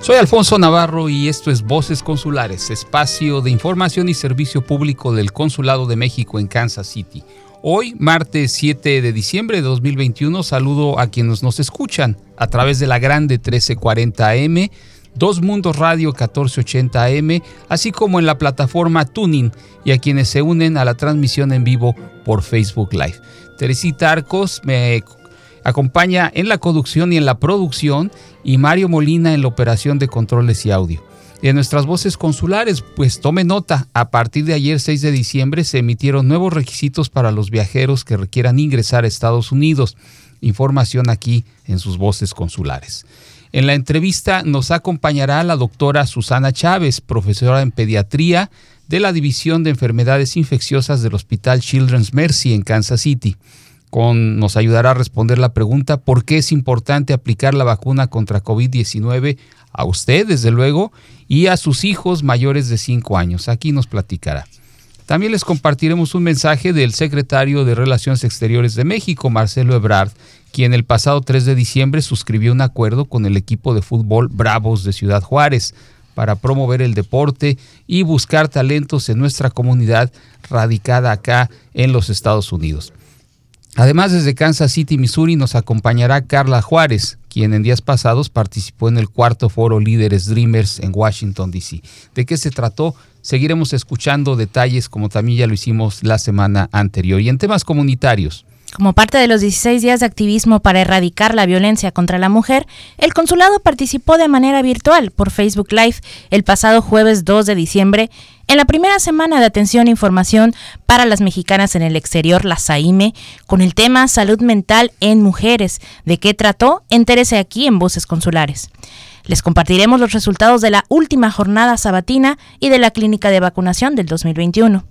Soy Alfonso Navarro y esto es Voces Consulares, espacio de información y servicio público del Consulado de México en Kansas City. Hoy, martes 7 de diciembre de 2021, saludo a quienes nos escuchan a través de la grande 1340 AM, Dos Mundos Radio 1480 AM, así como en la plataforma Tuning y a quienes se unen a la transmisión en vivo por Facebook Live. Teresita Arcos me acompaña en la conducción y en la producción y Mario Molina en la operación de controles y audio. En nuestras voces consulares, pues tome nota, a partir de ayer 6 de diciembre se emitieron nuevos requisitos para los viajeros que requieran ingresar a Estados Unidos. Información aquí en sus voces consulares. En la entrevista nos acompañará la doctora Susana Chávez, profesora en pediatría de la División de Enfermedades Infecciosas del Hospital Children's Mercy en Kansas City. Con, nos ayudará a responder la pregunta por qué es importante aplicar la vacuna contra COVID-19 a usted, desde luego, y a sus hijos mayores de 5 años. Aquí nos platicará. También les compartiremos un mensaje del secretario de Relaciones Exteriores de México, Marcelo Ebrard, quien el pasado 3 de diciembre suscribió un acuerdo con el equipo de fútbol Bravos de Ciudad Juárez para promover el deporte y buscar talentos en nuestra comunidad radicada acá en los Estados Unidos. Además, desde Kansas City, Missouri, nos acompañará Carla Juárez, quien en días pasados participó en el cuarto foro Líderes Dreamers en Washington, D.C. ¿De qué se trató? Seguiremos escuchando detalles como también ya lo hicimos la semana anterior. Y en temas comunitarios, como parte de los 16 días de activismo para erradicar la violencia contra la mujer, el consulado participó de manera virtual por Facebook Live el pasado jueves 2 de diciembre en la primera semana de atención e información para las mexicanas en el exterior, la SAIME, con el tema Salud Mental en Mujeres. ¿De qué trató? Entérese aquí en Voces Consulares. Les compartiremos los resultados de la última jornada sabatina y de la clínica de vacunación del 2021.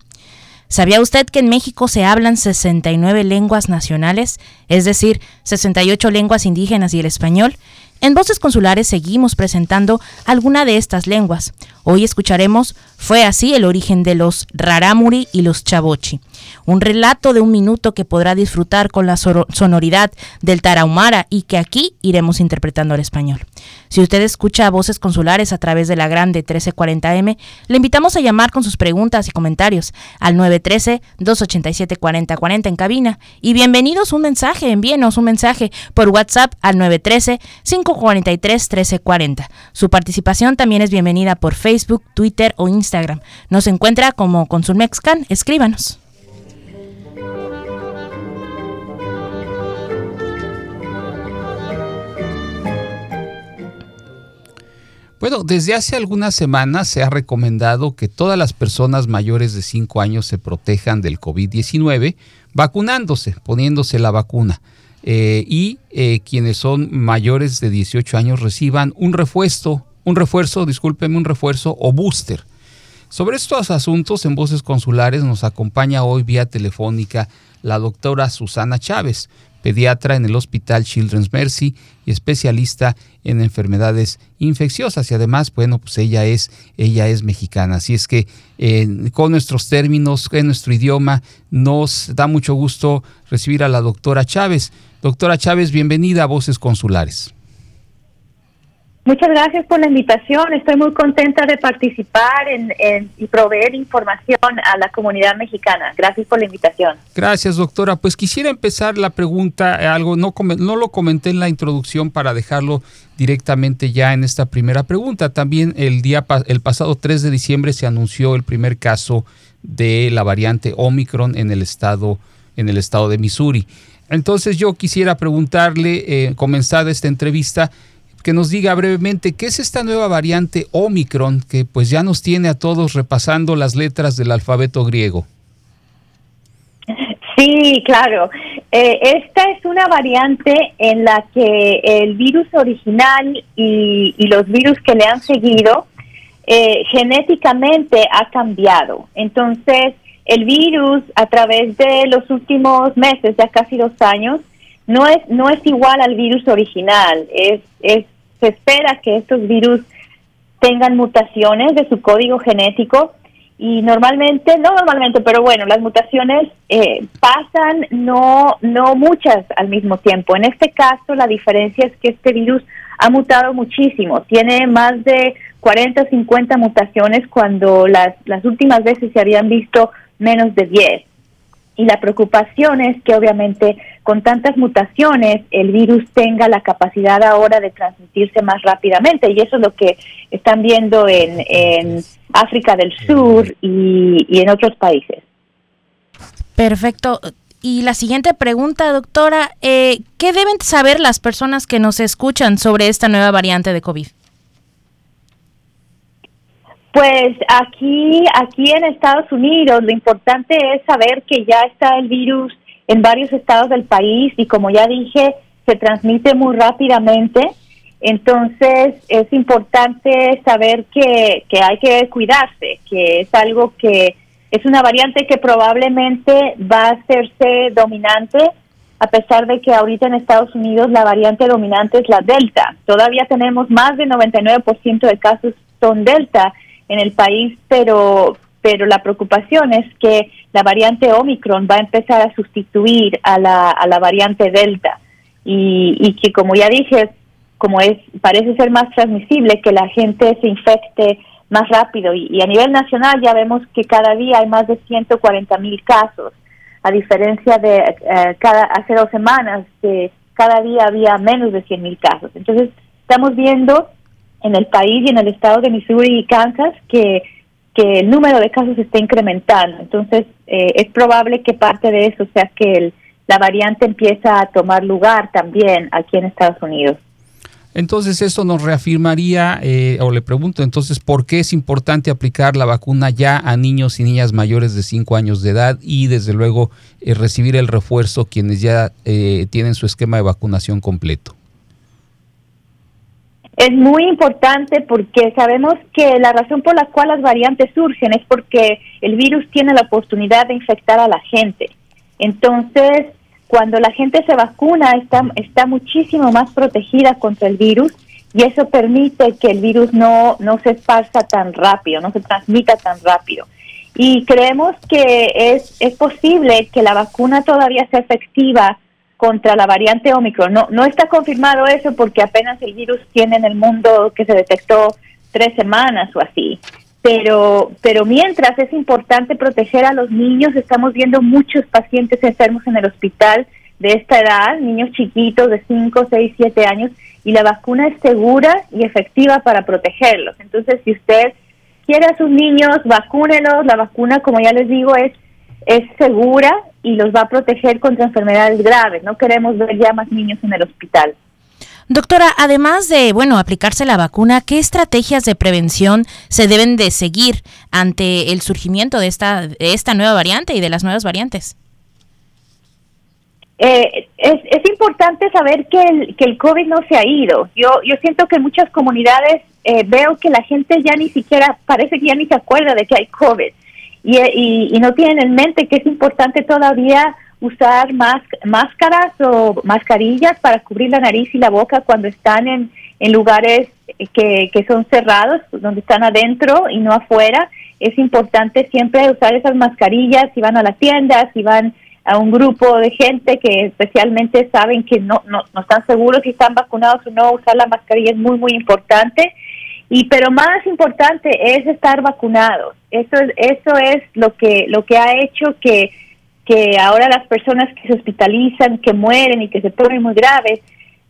¿Sabía usted que en México se hablan 69 lenguas nacionales, es decir, 68 lenguas indígenas y el español? En Voces Consulares seguimos presentando alguna de estas lenguas. Hoy escucharemos Fue así el origen de los Rarámuri y los Chavochi, un relato de un minuto que podrá disfrutar con la sonoridad del Tarahumara y que aquí iremos interpretando al español. Si usted escucha Voces Consulares a través de la grande 1340M, le invitamos a llamar con sus preguntas y comentarios al 913-287-4040 en cabina. Y bienvenidos un mensaje, envíenos un mensaje por WhatsApp al 913 543 1340. Su participación también es bienvenida por Facebook, Twitter o Instagram. Nos encuentra como Consulmexcan. Escríbanos. Bueno, desde hace algunas semanas se ha recomendado que todas las personas mayores de 5 años se protejan del COVID-19 vacunándose, poniéndose la vacuna. Eh, y eh, quienes son mayores de 18 años reciban un refuerzo, un refuerzo, discúlpeme, un refuerzo o booster. Sobre estos asuntos en Voces Consulares nos acompaña hoy vía telefónica la doctora Susana Chávez, pediatra en el Hospital Children's Mercy y especialista en enfermedades infecciosas y además, bueno, pues ella es ella es mexicana, así es que eh, con nuestros términos, en nuestro idioma, nos da mucho gusto recibir a la doctora Chávez. Doctora Chávez, bienvenida a Voces Consulares. Muchas gracias por la invitación. Estoy muy contenta de participar en, y proveer información a la comunidad mexicana. Gracias por la invitación. Gracias, doctora. Pues quisiera empezar la pregunta, eh, algo no, no lo comenté en la introducción para dejarlo directamente ya en esta primera pregunta. También el día el pasado 3 de diciembre se anunció el primer caso de la variante Omicron en el estado en el estado de Missouri. Entonces yo quisiera preguntarle, eh, comenzada esta entrevista, que nos diga brevemente qué es esta nueva variante Omicron que pues ya nos tiene a todos repasando las letras del alfabeto griego. Sí, claro. Eh, esta es una variante en la que el virus original y, los virus que le han seguido eh, genéticamente ha cambiado. Entonces, el virus a través de los últimos meses, ya casi dos años, no es, no es igual al virus original. Es, es, se espera que estos virus tengan mutaciones de su código genético y normalmente, no normalmente, pero bueno, las mutaciones eh, pasan no, no muchas al mismo tiempo. En este caso, la diferencia es que este virus ha mutado muchísimo. Tiene más de 40 o 50 mutaciones cuando las, las últimas veces se habían visto menos de 10. Y la preocupación es que obviamente con tantas mutaciones el virus tenga la capacidad ahora de transmitirse más rápidamente. Y eso es lo que están viendo en, en África del Sur y, y en otros países. Perfecto. Y la siguiente pregunta, doctora, eh, ¿qué deben saber las personas que nos escuchan sobre esta nueva variante de COVID? Pues aquí, aquí en Estados Unidos, lo importante es saber que ya está el virus en varios estados del país y como ya dije, se transmite muy rápidamente. Entonces es importante saber que, que hay que cuidarse, que es algo que es una variante que probablemente va a hacerse dominante, a pesar de que ahorita en Estados Unidos la variante dominante es la Delta. Todavía tenemos más del 99% de casos son Delta en el país, pero, pero la preocupación es que la variante Omicron va a empezar a sustituir a la, a la variante Delta y, y que como ya dije, como es parece ser más transmisible que la gente se infecte más rápido. Y, a nivel nacional ya vemos que cada día hay más de 140 mil casos, a diferencia de eh, cada hace dos semanas que cada día había menos de 100 mil casos. Entonces estamos viendo en el país y en el estado de Missouri y Kansas que, que el número de casos está incrementando. Entonces eh, es probable que parte de eso sea que el, la variante empieza a tomar lugar también aquí en Estados Unidos. Entonces esto nos reafirmaría, eh, o le pregunto entonces, ¿por qué es importante aplicar la vacuna ya a niños y niñas mayores de 5 años de edad y desde luego eh, recibir el refuerzo quienes ya eh, tienen su esquema de vacunación completo? Es muy importante porque sabemos que la razón por la cual las variantes surgen es porque el virus tiene la oportunidad de infectar a la gente. Entonces, cuando la gente se vacuna está, está muchísimo más protegida contra el virus y eso permite que el virus no, no se esparza tan rápido, no se transmita tan rápido. Y creemos que es, es posible que la vacuna todavía sea efectiva contra la variante Omicron. No, no está confirmado eso porque apenas el virus tiene en el mundo que se detectó tres semanas o así pero, pero mientras es importante proteger a los niños, estamos viendo muchos pacientes enfermos en el hospital de esta edad, niños chiquitos de 5, 6, 7 años, y la vacuna es segura y efectiva para protegerlos. Entonces, si usted quiere a sus niños, vacúnelos, la vacuna, como ya les digo, es, es segura y los va a proteger contra enfermedades graves. No queremos ver ya más niños en el hospital. Doctora, además de, bueno, aplicarse la vacuna, ¿qué estrategias de prevención se deben de seguir ante el surgimiento de esta, de esta nueva variante y de las nuevas variantes? Eh, es, es, importante saber que el, que el COVID no se ha ido. Yo, yo siento que en muchas comunidades eh, veo que la gente ya ni siquiera, parece que ya ni se acuerda de que hay COVID y, y, y no tienen en mente que es importante todavía usar máscaras o mascarillas para cubrir la nariz y la boca cuando están en, en lugares que, que son cerrados, donde están adentro y no afuera. Es importante siempre usar esas mascarillas si van a las tiendas, si van a un grupo de gente que especialmente saben que no, no, no están seguros si están vacunados o no, usar la mascarilla es muy, muy importante. Y pero más importante es estar vacunados. Eso es, eso es lo que, lo que ha hecho que que ahora las personas que se hospitalizan, que mueren y que se ponen muy graves,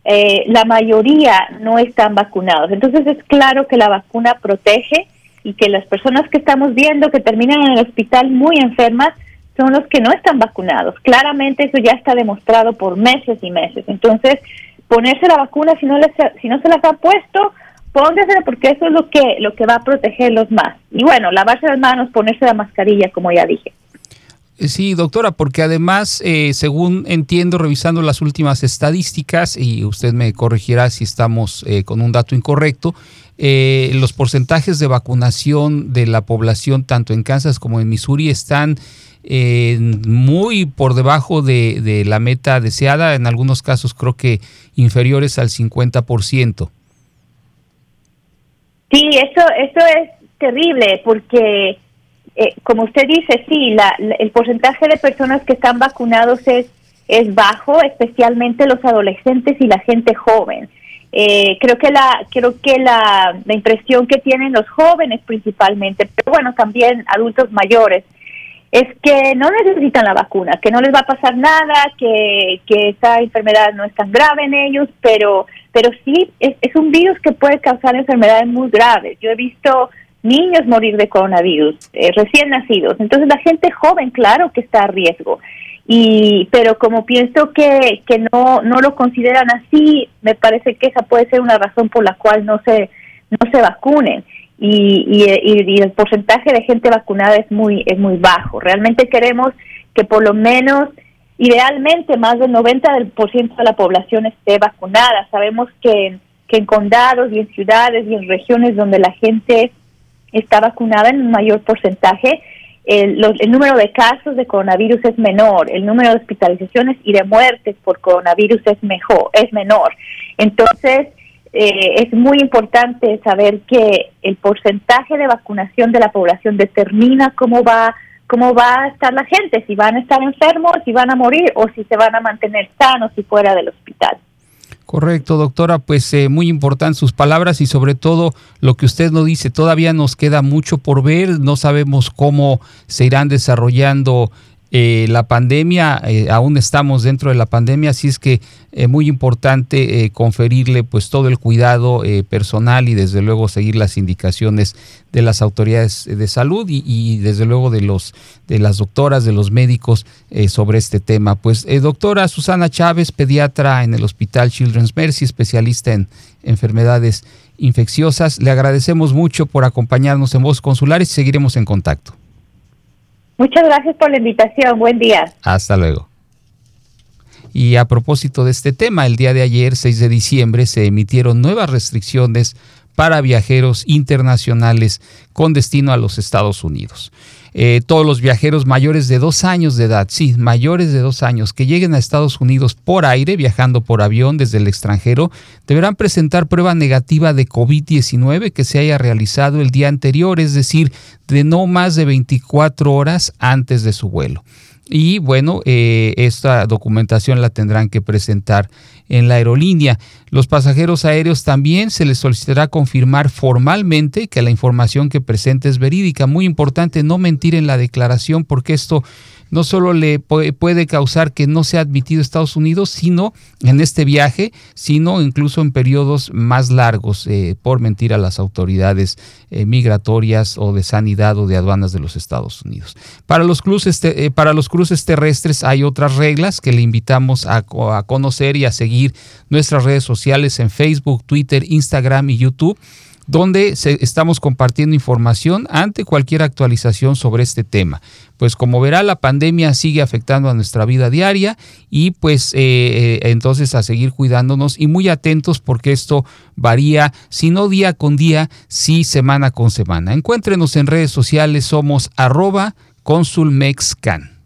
eh, la mayoría no están vacunados. Entonces es claro que la vacuna protege y que las personas que estamos viendo que terminan en el hospital muy enfermas son los que no están vacunados. Claramente eso ya está demostrado por meses y meses. Entonces, ponerse la vacuna si no, les, si no se las ha puesto, póngasela porque eso es lo que, lo que va a protegerlos más. Y bueno, lavarse las manos, ponerse la mascarilla, como ya dije. Sí, doctora, porque además, eh, según entiendo, revisando las últimas estadísticas, y usted me corregirá si estamos eh, con un dato incorrecto, eh, los porcentajes de vacunación de la población, tanto en Kansas como en Missouri, están muy por debajo de, de, la meta deseada, en algunos casos creo que inferiores al 50%. Sí, eso, eso es terrible porque eh, como usted dice, sí, la, el porcentaje de personas que están vacunados es, es bajo, especialmente los adolescentes y la gente joven. Eh, creo que la creo que la, la impresión que tienen los jóvenes principalmente, pero bueno, también adultos mayores, es que no necesitan la vacuna, que no les va a pasar nada, que, que esa enfermedad no es tan grave en ellos, pero, pero sí es, un virus que puede causar enfermedades muy graves. Yo he visto niños morir de coronavirus, eh, recién nacidos. Entonces la gente joven, claro que está a riesgo. Y, pero como pienso que, que no, no lo consideran así, me parece que esa puede ser una razón por la cual no se, no se vacunen. Y, y, el porcentaje de gente vacunada es muy, es muy bajo. Realmente queremos que por lo menos, idealmente, más del 90% de la población esté vacunada. Sabemos que, que en condados y en ciudades y en regiones donde la gente está vacunada en un mayor porcentaje, el, el, número de casos de coronavirus es menor, el número de hospitalizaciones y de muertes por coronavirus es mejor, es menor. Entonces, eh, es muy importante saber que el porcentaje de vacunación de la población determina cómo va cómo va a estar la gente, si van a estar enfermos, si van a morir o si se van a mantener sanos y fuera del hospital. Correcto, doctora, pues eh, muy importante sus palabras y sobre todo lo que usted nos dice, todavía nos queda mucho por ver, no sabemos cómo se irán desarrollando eh, la pandemia, eh, aún estamos dentro de la pandemia, así es que es eh, muy importante conferirle pues todo el cuidado personal y desde luego seguir las indicaciones de las autoridades de salud y, desde luego de los de las doctoras, de los médicos sobre este tema. Pues doctora Susana Chávez, pediatra en el Hospital Children's Mercy, especialista en enfermedades infecciosas, le agradecemos mucho por acompañarnos en Voz Consulares y seguiremos en contacto. Muchas gracias por la invitación. Buen día. Hasta luego. Y a propósito de este tema, el día de ayer, 6 de diciembre, se emitieron nuevas restricciones para viajeros internacionales con destino a los Estados Unidos. Eh, todos los viajeros mayores de dos años de edad, sí, mayores de dos años, que lleguen a Estados Unidos por aire, viajando por avión desde el extranjero, deberán presentar prueba negativa de COVID-19 que se haya realizado el día anterior, es decir, de no más de 24 horas antes de su vuelo. Y bueno, eh, esta documentación la tendrán que presentar en la aerolínea. Los pasajeros aéreos también se les solicitará confirmar formalmente que la información que presente es verídica. Muy importante no mentir en la declaración porque esto no solo le puede causar que no sea admitido a Estados Unidos, sino en este viaje, sino incluso en periodos más largos eh, por mentir a las autoridades eh, migratorias o de sanidad o de aduanas de los Estados Unidos. Para los, cruces, eh, para los cruces terrestres hay otras reglas que le invitamos a, a conocer y a seguir nuestras redes sociales en Facebook, Twitter, Instagram y YouTube donde estamos compartiendo información ante cualquier actualización sobre este tema. Pues como verá, la pandemia sigue afectando a nuestra vida diaria y pues eh, eh, entonces a seguir cuidándonos y muy atentos porque esto varía, si no día con día, sí semana con semana. Encuéntrenos en redes sociales, somos arroba consulmexcan.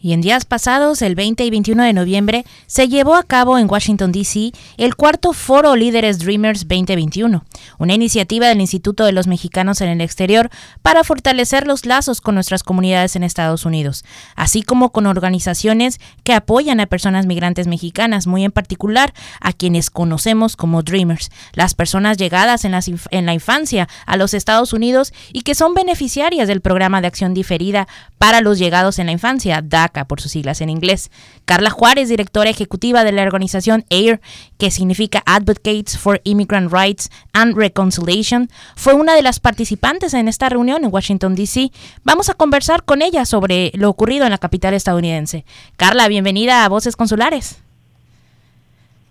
Y en días pasados, el 20 y 21 de noviembre, se llevó a cabo en Washington, D.C. el cuarto Foro Líderes Dreamers 2021, una iniciativa del Instituto de los Mexicanos en el Exterior para fortalecer los lazos con nuestras comunidades en Estados Unidos, así como con organizaciones que apoyan a personas migrantes mexicanas, muy en particular a quienes conocemos como Dreamers, las personas llegadas en, la infancia a los Estados Unidos y que son beneficiarias del programa de acción diferida para los llegados en la infancia, por sus siglas en inglés. Carla Juárez, directora ejecutiva de la organización AIR, que significa Advocates for Immigrant Rights and Reconciliation, fue una de las participantes en esta reunión en Washington, D.C. Vamos a conversar con ella sobre lo ocurrido en la capital estadounidense. Carla, bienvenida a Voces Consulares.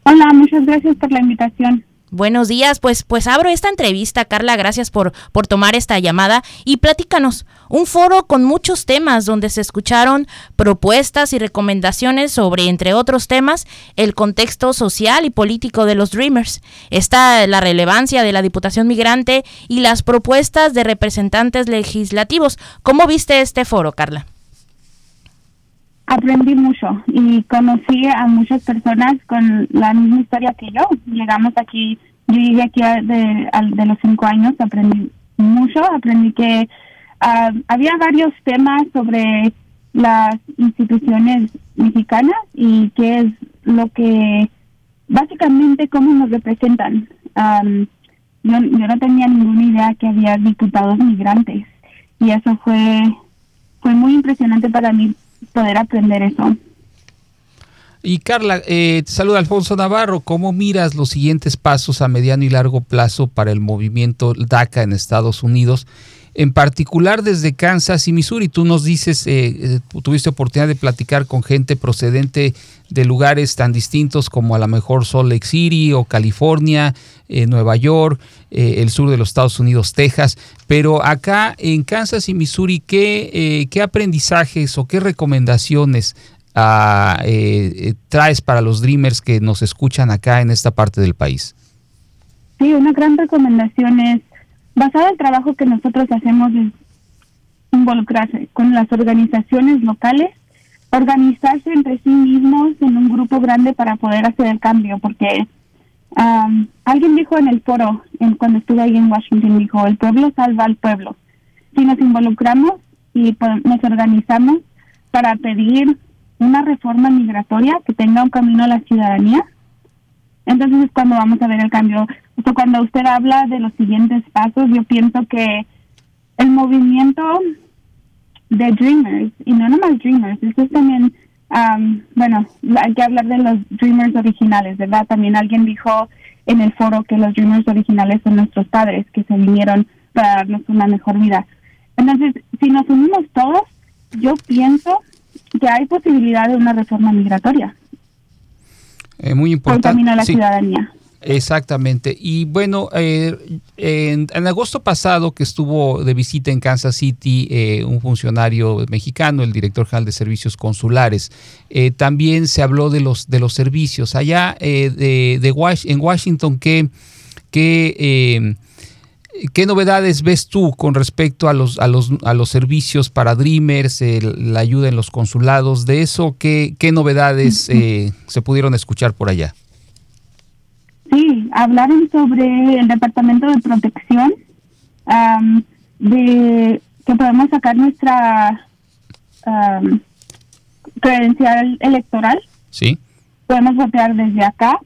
Hola, muchas gracias por la invitación. Buenos días, pues, pues abro esta entrevista, Carla, gracias por, por tomar esta llamada y platícanos, un foro con muchos temas donde se escucharon propuestas y recomendaciones sobre, entre otros temas, el contexto social y político de los Dreamers, está la relevancia de la Diputación Migrante y las propuestas de representantes legislativos. ¿Cómo viste este foro, Carla? Aprendí mucho y conocí a muchas personas con la misma historia que yo. Llegamos aquí, yo llegué aquí de, de los cinco años, aprendí mucho, aprendí que ah, había varios temas sobre las instituciones mexicanas y qué es lo que básicamente cómo nos representan. yo, yo no tenía ninguna idea que había diputados migrantes y eso fue, fue muy impresionante para mí poder aprender eso. Y Carla, eh, te saluda Alfonso Navarro. ¿Cómo miras los siguientes pasos a mediano y largo plazo para el movimiento DACA en Estados Unidos? En particular desde Kansas y Missouri. Tú nos dices, eh, eh, tuviste oportunidad de platicar con gente procedente de lugares tan distintos como a lo mejor Salt Lake City o California, Nueva York, el sur de los Estados Unidos, Texas. Pero acá en Kansas y Missouri, ¿qué, qué aprendizajes o qué recomendaciones eh, traes para los Dreamers que nos escuchan acá en esta parte del país? Sí, una gran recomendación es, basada en el trabajo que nosotros hacemos, es involucrarse con las organizaciones locales, organizarse entre sí mismos en un grupo grande para poder hacer el cambio, porque alguien dijo en el foro, en, cuando estuve ahí en Washington, dijo, el pueblo salva al pueblo. Si nos involucramos y nos organizamos para pedir una reforma migratoria que tenga un camino a la ciudadanía, entonces es cuando vamos a ver el cambio. O cuando usted habla de los siguientes pasos, yo pienso que el movimiento de Dreamers, y no nomás Dreamers, eso es también, bueno, hay que hablar de los Dreamers originales, ¿verdad? También alguien dijo en el foro que los Dreamers originales son nuestros padres, que se vinieron para darnos una mejor vida. Entonces, si nos unimos todos, yo pienso que hay posibilidad de una reforma migratoria. Eh, muy importante. la ciudadanía. Exactamente. Y bueno, eh, en, agosto pasado que estuvo de visita en Kansas City eh, un funcionario mexicano, el director general de servicios consulares, también se habló de los de los servicios allá de, de en Washington que que ¿Qué novedades ves tú con respecto a los, a los, a los servicios para Dreamers, la ayuda en los consulados? De eso, ¿qué, qué novedades eh, se pudieron escuchar por allá? Hablaron sobre el Departamento de Protección, de que podemos sacar nuestra credencial electoral. Sí. Podemos votar desde acá.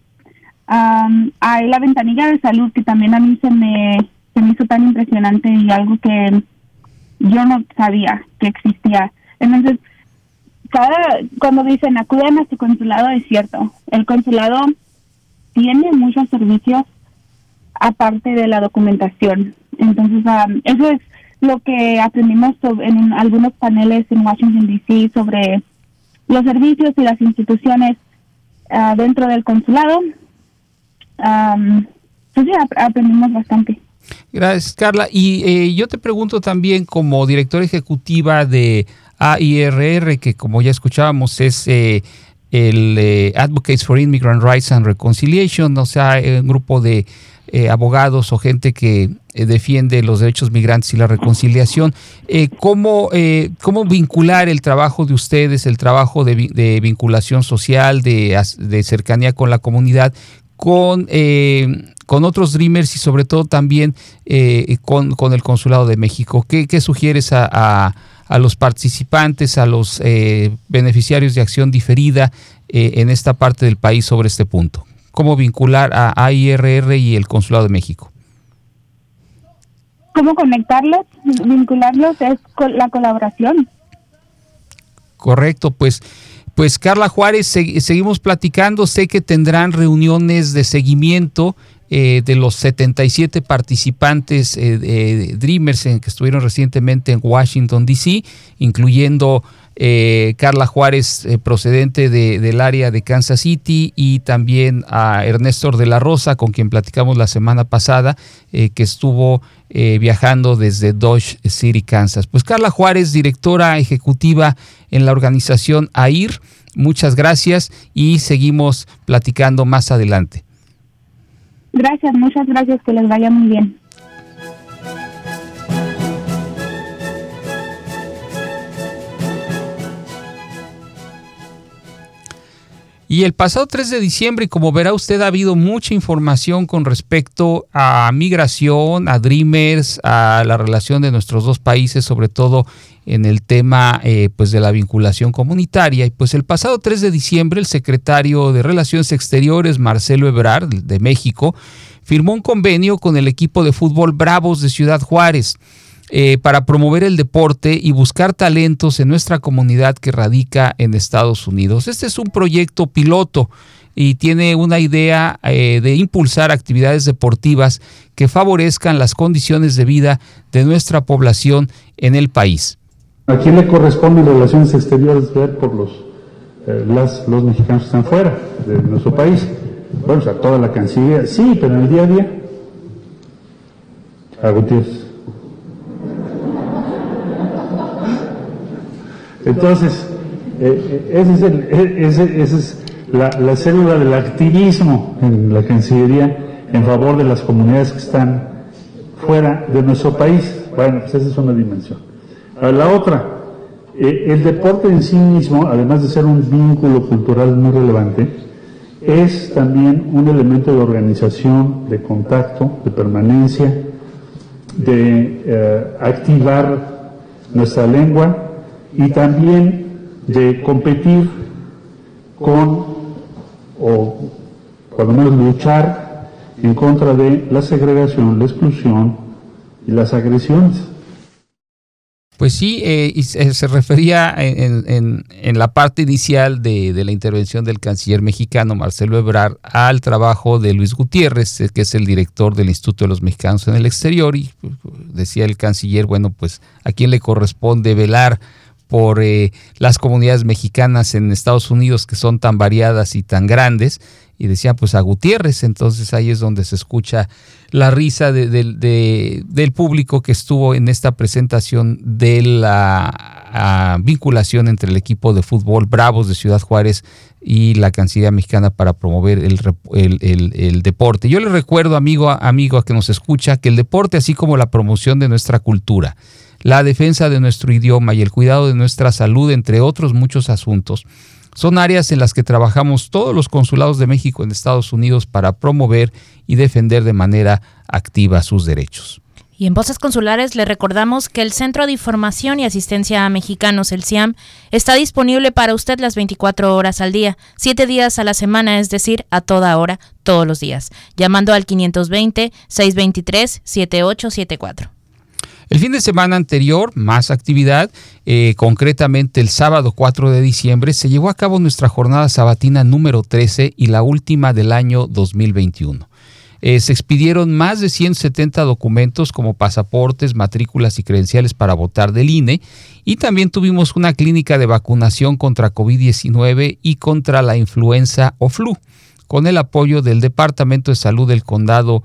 hay la ventanilla de salud que también a mí se me se me hizo tan impresionante y algo que yo no sabía que existía. Entonces, cada cuando dicen acudan a su consulado es cierto. El consulado tiene muchos servicios aparte de la documentación. Entonces, um, eso es lo que aprendimos en algunos paneles en Washington D.C. sobre los servicios y las instituciones uh, dentro del consulado. Um, pues sí, aprendimos bastante. Gracias, Carla. Y eh, yo te pregunto también, como directora ejecutiva de AIRR, que como ya escuchábamos es eh, el eh, Advocates for Immigrant Rights and Reconciliation, o sea, un grupo de abogados o gente que defiende los derechos migrantes y la reconciliación. ¿cómo, ¿Cómo vincular el trabajo de ustedes, el trabajo de, vinculación social, de, cercanía con la comunidad, con con otros Dreamers y sobre todo también eh, con, el Consulado de México. ¿Qué, sugieres a, los participantes, a los eh, beneficiarios de acción diferida eh, en esta parte del país sobre este punto? ¿Cómo vincular a AIRR y el Consulado de México? ¿Cómo conectarlos? Vincularlos es con la colaboración. Correcto, pues pues Carla Juárez, seguimos platicando, sé que tendrán reuniones de seguimiento eh, de los 77 participantes eh, Dreamers en, que estuvieron recientemente en Washington, D.C., incluyendo eh, Carla Juárez, procedente del área de Kansas City, y también a Ernesto de la Rosa, con quien platicamos la semana pasada, que estuvo viajando desde Dodge City, Kansas. Pues Carla Juárez, directora ejecutiva en la organización AIR, muchas gracias y seguimos platicando más adelante. Gracias, muchas gracias, que les vaya muy bien. Y el pasado 3 de diciembre, como verá usted, ha habido mucha información con respecto a migración, a Dreamers, a la relación de nuestros dos países, sobre todo en el tema eh, pues de la vinculación comunitaria. Y pues el pasado 3 de diciembre el secretario de Relaciones Exteriores, Marcelo Ebrard, de México, firmó un convenio con el equipo de fútbol Bravos de Ciudad Juárez. Eh, para promover el deporte y buscar talentos en nuestra comunidad que radica en Estados Unidos. Este es un proyecto piloto y tiene una idea eh, de impulsar actividades deportivas que favorezcan las condiciones de vida de nuestra población en el país. ¿A quién le corresponde relaciones exteriores por los, eh, los mexicanos que están fuera de nuestro país? Bueno, o sea, toda la Cancillería, sí, pero en el día a día, a Gutiérrez. Entonces, eh, eh, ese es el, e, ese, es la, la, célula del activismo en la Cancillería en favor de las comunidades que están fuera de nuestro país. Bueno, pues esa es una dimensión. La otra, eh, el deporte en sí mismo, además de ser un vínculo cultural muy relevante, es también un elemento de organización, de contacto, de permanencia, de activar nuestra lengua y también de competir con, o por lo menos luchar en contra de la segregación, la exclusión y las agresiones. Pues sí, eh, y se, refería en, la parte inicial de, de, la intervención del canciller mexicano Marcelo Ebrard al trabajo de Luis Gutiérrez, eh, que es el director del Instituto de los Mexicanos en el Exterior, y pues, decía el canciller, bueno, pues a quién le corresponde velar por eh, las comunidades mexicanas en Estados Unidos que son tan variadas y tan grandes. Y decía pues a Gutiérrez, entonces ahí es donde se escucha la risa del público que estuvo en esta presentación de la vinculación entre el equipo de fútbol Bravos de Ciudad Juárez y la Cancillería Mexicana para promover el, el, deporte. Yo le recuerdo, amigo, amigo a que nos escucha, que el deporte, así como la promoción de nuestra cultura, la defensa de nuestro idioma y el cuidado de nuestra salud, entre otros muchos asuntos. Son áreas en las que trabajamos todos los consulados de México en Estados Unidos para promover y defender de manera activa sus derechos. Y en Voces Consulares le recordamos que el Centro de Información y Asistencia a Mexicanos, el CIAM, está disponible para usted las 24 horas al día, 7 días a la semana, es decir, a toda hora, todos los días, llamando al 520-623-7874. El fin de semana anterior, más actividad, eh, concretamente el sábado 4 de diciembre, se llevó a cabo nuestra jornada sabatina número 13 y la última del año 2021. Eh, se expidieron más de 170 documentos como pasaportes, matrículas y credenciales para votar del INE y también tuvimos una clínica de vacunación contra COVID-19 y contra la influenza o flu, con el apoyo del Departamento de Salud del Condado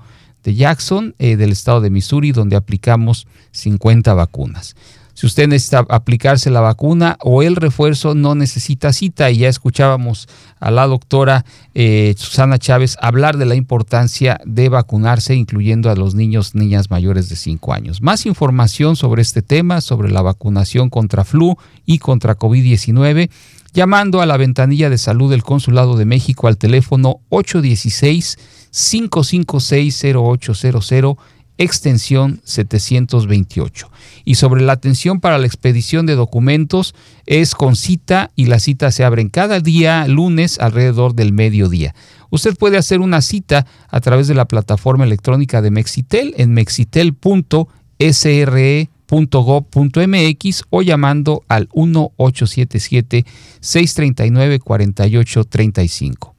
Jackson, eh, del estado de Missouri, donde aplicamos 50 vacunas. Si usted necesita aplicarse la vacuna o el refuerzo, no necesita cita. Y ya escuchábamos a la doctora eh, Susana Chávez hablar de la importancia de vacunarse, incluyendo a los niños, niñas mayores de 5 años. Más información sobre este tema, sobre la vacunación contra flu y contra COVID-19, llamando a la ventanilla de salud del Consulado de México al teléfono 816 5560800 extensión 728. Y sobre la atención para la expedición de documentos es con cita y las citas se abren cada día lunes alrededor del mediodía. Usted puede hacer una cita a través de la plataforma electrónica de Mexitel en mexitel.sre.gov.mx o llamando al 1877 639 4835.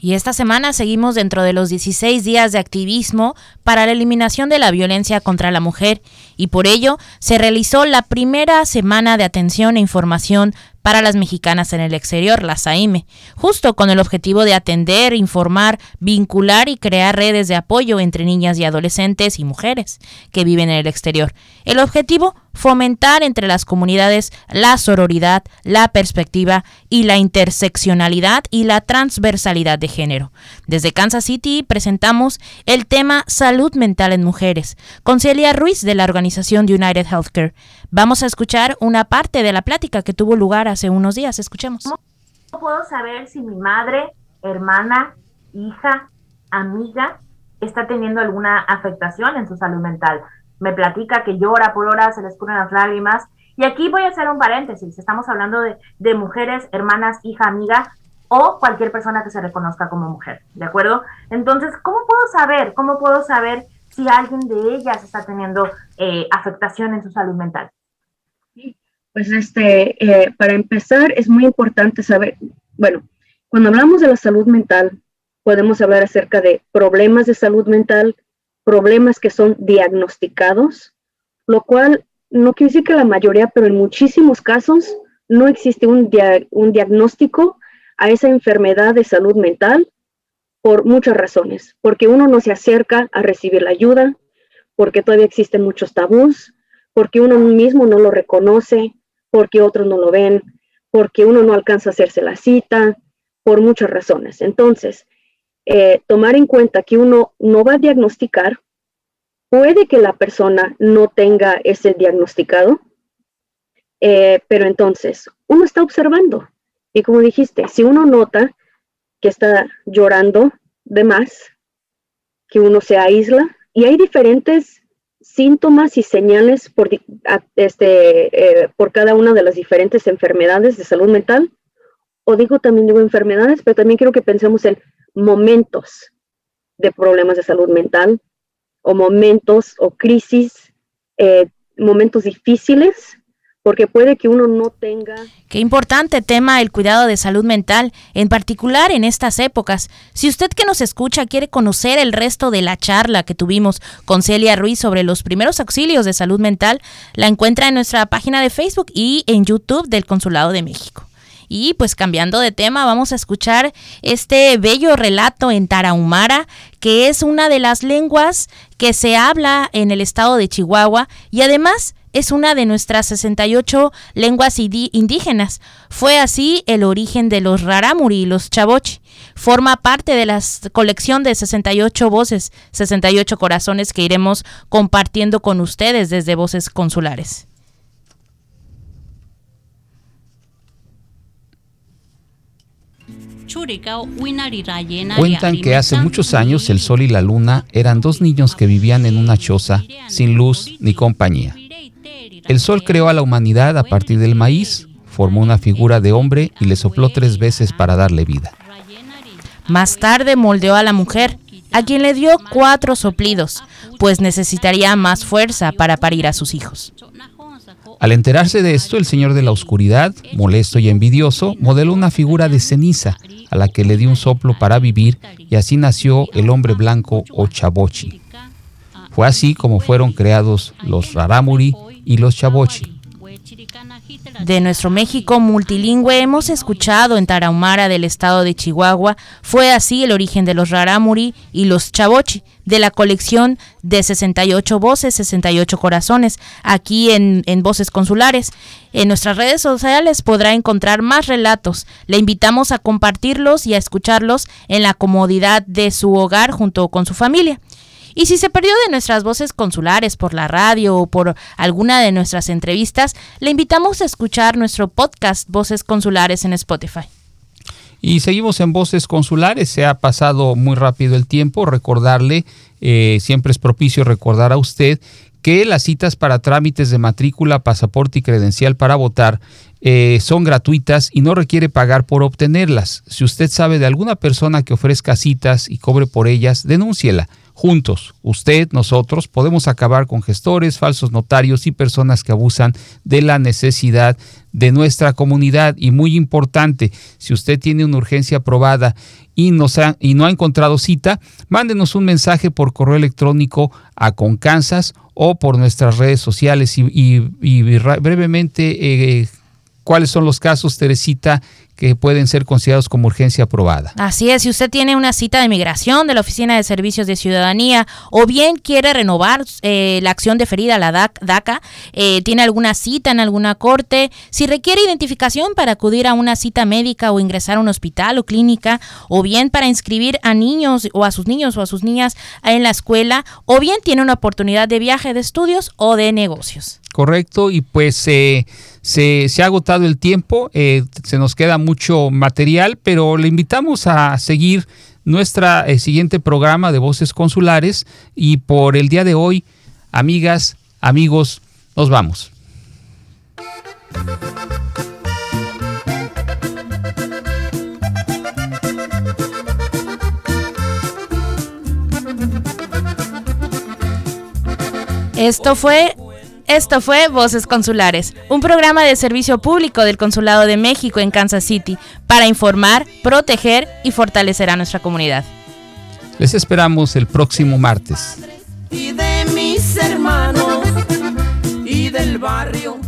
Y esta semana seguimos dentro de los 16 días de activismo para la eliminación de la violencia contra la mujer. Y por ello se realizó la primera semana de atención e información para las mexicanas en el exterior, la SAIME, justo con el objetivo de atender, informar, vincular y crear redes de apoyo entre niñas y adolescentes y mujeres que viven en el exterior. El objetivo, fomentar entre las comunidades la sororidad, la perspectiva y la interseccionalidad y la transversalidad de género. Desde Kansas City presentamos el tema Salud mental en mujeres con Celia Ruiz de la organización United Healthcare. Vamos a escuchar una parte de la plática que tuvo lugar hace unos días. Escuchemos. ¿Cómo puedo saber si mi madre, hermana, hija, amiga está teniendo alguna afectación en su salud mental? Me platica que llora por horas, se le escurren las lágrimas Y aquí voy a hacer un paréntesis, estamos hablando de, mujeres, hermanas, hija, amiga, o cualquier persona que se reconozca como mujer, ¿de acuerdo? Entonces, ¿cómo puedo saber? ¿Cómo puedo saber si alguien de ellas está teniendo eh, afectación en su salud mental? Pues este, eh, para empezar, es muy importante saber, bueno, cuando hablamos de la salud mental, podemos hablar acerca de problemas de salud mental, problemas que son diagnosticados, lo cual no quiere decir que la mayoría, pero en muchísimos casos no existe un, un diagnóstico a esa enfermedad de salud mental por muchas razones, porque uno no se acerca a recibir la ayuda, porque todavía existen muchos tabús, porque uno mismo no lo reconoce, porque otros no lo ven, porque uno no alcanza a hacerse la cita, por muchas razones. Entonces, eh, tomar en cuenta que uno no va a diagnosticar, puede que la persona no tenga ese diagnosticado, eh, pero entonces uno está observando. Y como dijiste, si uno nota que está llorando de más, que uno se aísla, y hay diferentes síntomas y señales por, este, eh, por cada una de las diferentes enfermedades de salud mental, o digo también digo enfermedades, pero también quiero que pensemos en momentos de problemas de salud mental, o momentos o crisis, eh, momentos difíciles porque puede que uno no tenga... Qué importante tema el cuidado de salud mental, en particular en estas épocas. Si usted que nos escucha quiere conocer el resto de la charla que tuvimos con Celia Ruiz sobre los primeros auxilios de salud mental, la encuentra en nuestra página de Facebook y en YouTube del Consulado de México. Y pues cambiando de tema, vamos a escuchar este bello relato en Tarahumara, que es una de las lenguas que se habla en el estado de Chihuahua y además es una de nuestras 68 lenguas indígenas. Fue así el origen de los rarámuri y los chavochi. Forma parte de la colección de 68 voces, 68 corazones que iremos compartiendo con ustedes desde Voces Consulares. Cuentan que hace muchos años el sol y la luna eran dos niños que vivían en una choza sin luz ni compañía. El sol creó a la humanidad a partir del maíz, formó una figura de hombre y le sopló tres veces para darle vida. Más tarde moldeó a la mujer, a quien le dio cuatro soplidos, pues necesitaría más fuerza para parir a sus hijos. Al enterarse de esto, el señor de la oscuridad, molesto y envidioso, modeló una figura de ceniza a la que le dio un soplo para vivir y así nació el hombre blanco o chabochi. Fue así como fueron creados los rarámuri y los chabochi. De nuestro México multilingüe hemos escuchado en Tarahumara del estado de Chihuahua, fue así el origen de los rarámuri y los chabochi, de la colección de 68 voces, 68 corazones, aquí en, en Voces Consulares. En nuestras redes sociales podrá encontrar más relatos. Le invitamos a compartirlos y a escucharlos en la comodidad de su hogar junto con su familia. Y si se perdió de nuestras voces consulares por la radio o por alguna de nuestras entrevistas, le invitamos a escuchar nuestro podcast Voces Consulares en Spotify. Y seguimos en Voces Consulares, se ha pasado muy rápido el tiempo, recordarle, eh, siempre es propicio recordar a usted que las citas para trámites de matrícula, pasaporte y credencial para votar eh, son gratuitas y no requiere pagar por obtenerlas. Si usted sabe de alguna persona que ofrezca citas y cobre por ellas, denúnciela. Juntos, usted, nosotros, podemos acabar con gestores, falsos notarios y personas que abusan de la necesidad de nuestra comunidad. Y muy importante, si usted tiene una urgencia aprobada y no, y no ha encontrado cita, mándenos un mensaje por correo electrónico a Concansas o por nuestras redes sociales y, brevemente eh, cuáles son los casos, Teresita, que pueden ser considerados como urgencia aprobada. Así es, si usted tiene una cita de migración de la Oficina de Servicios de Ciudadanía o bien quiere renovar eh, la acción deferida a la DACA, eh, tiene alguna cita en alguna corte, si requiere identificación para acudir a una cita médica o ingresar a un hospital o clínica, o bien para inscribir a niños o a sus niños o a sus niñas en la escuela, o bien tiene una oportunidad de viaje de estudios o de negocios. Correcto, y pues eh, se, ha agotado el tiempo, eh, se nos queda mucho material, pero le invitamos a seguir nuestra eh, siguiente programa de Voces Consulares y por el día de hoy, amigas, amigos, nos vamos. Esto fue esto fue Voces Consulares, un programa de servicio público del Consulado de México en Kansas City para informar, proteger y fortalecer a nuestra comunidad. Les esperamos el próximo martes. Y de mis hermanos y del barrio